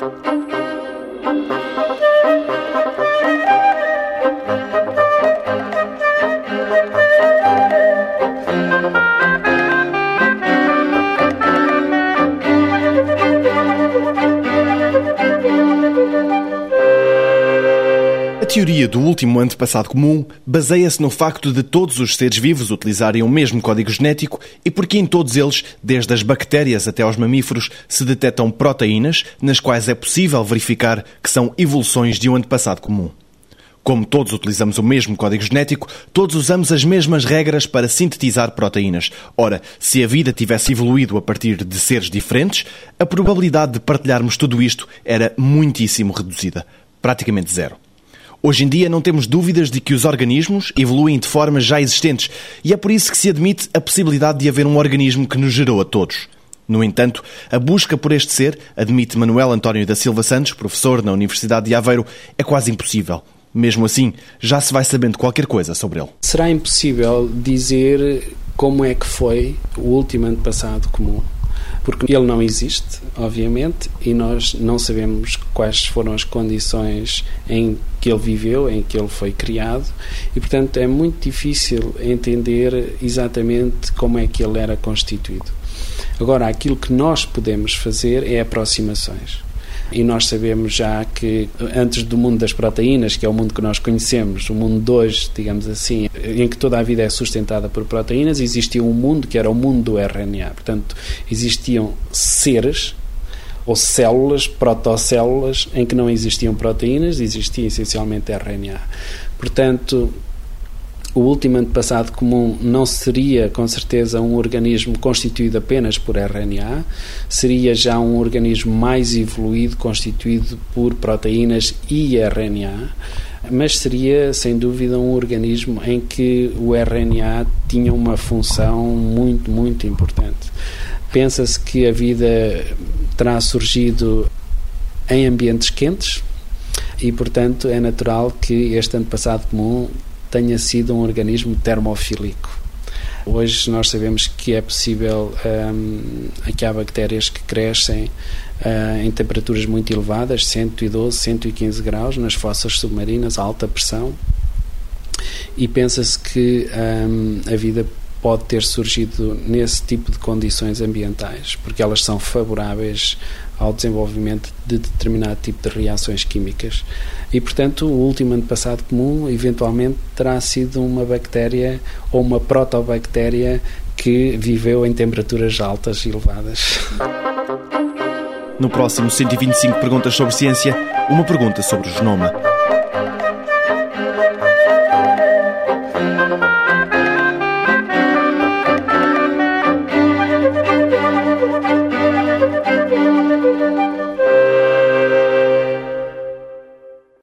thank you. Teoria do último antepassado comum baseia-se no facto de todos os seres vivos utilizarem o mesmo código genético e porque em todos eles, desde as bactérias até aos mamíferos, se detectam proteínas nas quais é possível verificar que são evoluções de um antepassado comum. Como todos utilizamos o mesmo código genético, todos usamos as mesmas regras para sintetizar proteínas. Ora, se a vida tivesse evoluído a partir de seres diferentes, a probabilidade de partilharmos tudo isto era muitíssimo reduzida. Praticamente zero. Hoje em dia não temos dúvidas de que os organismos evoluem de formas já existentes e é por isso que se admite a possibilidade de haver um organismo que nos gerou a todos. No entanto, a busca por este ser, admite Manuel António da Silva Santos, professor na Universidade de Aveiro, é quase impossível. Mesmo assim, já se vai sabendo qualquer coisa sobre ele. Será impossível dizer como é que foi o último ano passado comum porque ele não existe, obviamente, e nós não sabemos quais foram as condições em que ele viveu, em que ele foi criado, e portanto é muito difícil entender exatamente como é que ele era constituído. Agora, aquilo que nós podemos fazer é aproximações e nós sabemos já que antes do mundo das proteínas, que é o mundo que nós conhecemos, o mundo de hoje, digamos assim, em que toda a vida é sustentada por proteínas, existia um mundo que era o mundo do RNA. Portanto, existiam seres ou células, protocélulas, em que não existiam proteínas, existia essencialmente RNA. Portanto, o último antepassado comum não seria, com certeza, um organismo constituído apenas por RNA, seria já um organismo mais evoluído, constituído por proteínas e RNA, mas seria, sem dúvida, um organismo em que o RNA tinha uma função muito, muito importante. Pensa-se que a vida terá surgido em ambientes quentes e, portanto, é natural que este antepassado comum tenha sido um organismo termofílico. Hoje nós sabemos que é possível um, que há bactérias que crescem uh, em temperaturas muito elevadas, 112, 115 graus, nas fossas submarinas, a alta pressão, e pensa-se que um, a vida pode ter surgido nesse tipo de condições ambientais, porque elas são favoráveis ao desenvolvimento de determinado tipo de reações químicas. E, portanto, o último antepassado comum, eventualmente, terá sido uma bactéria ou uma protobactéria que viveu em temperaturas altas e elevadas. No próximo 125 Perguntas sobre Ciência, uma pergunta sobre o genoma.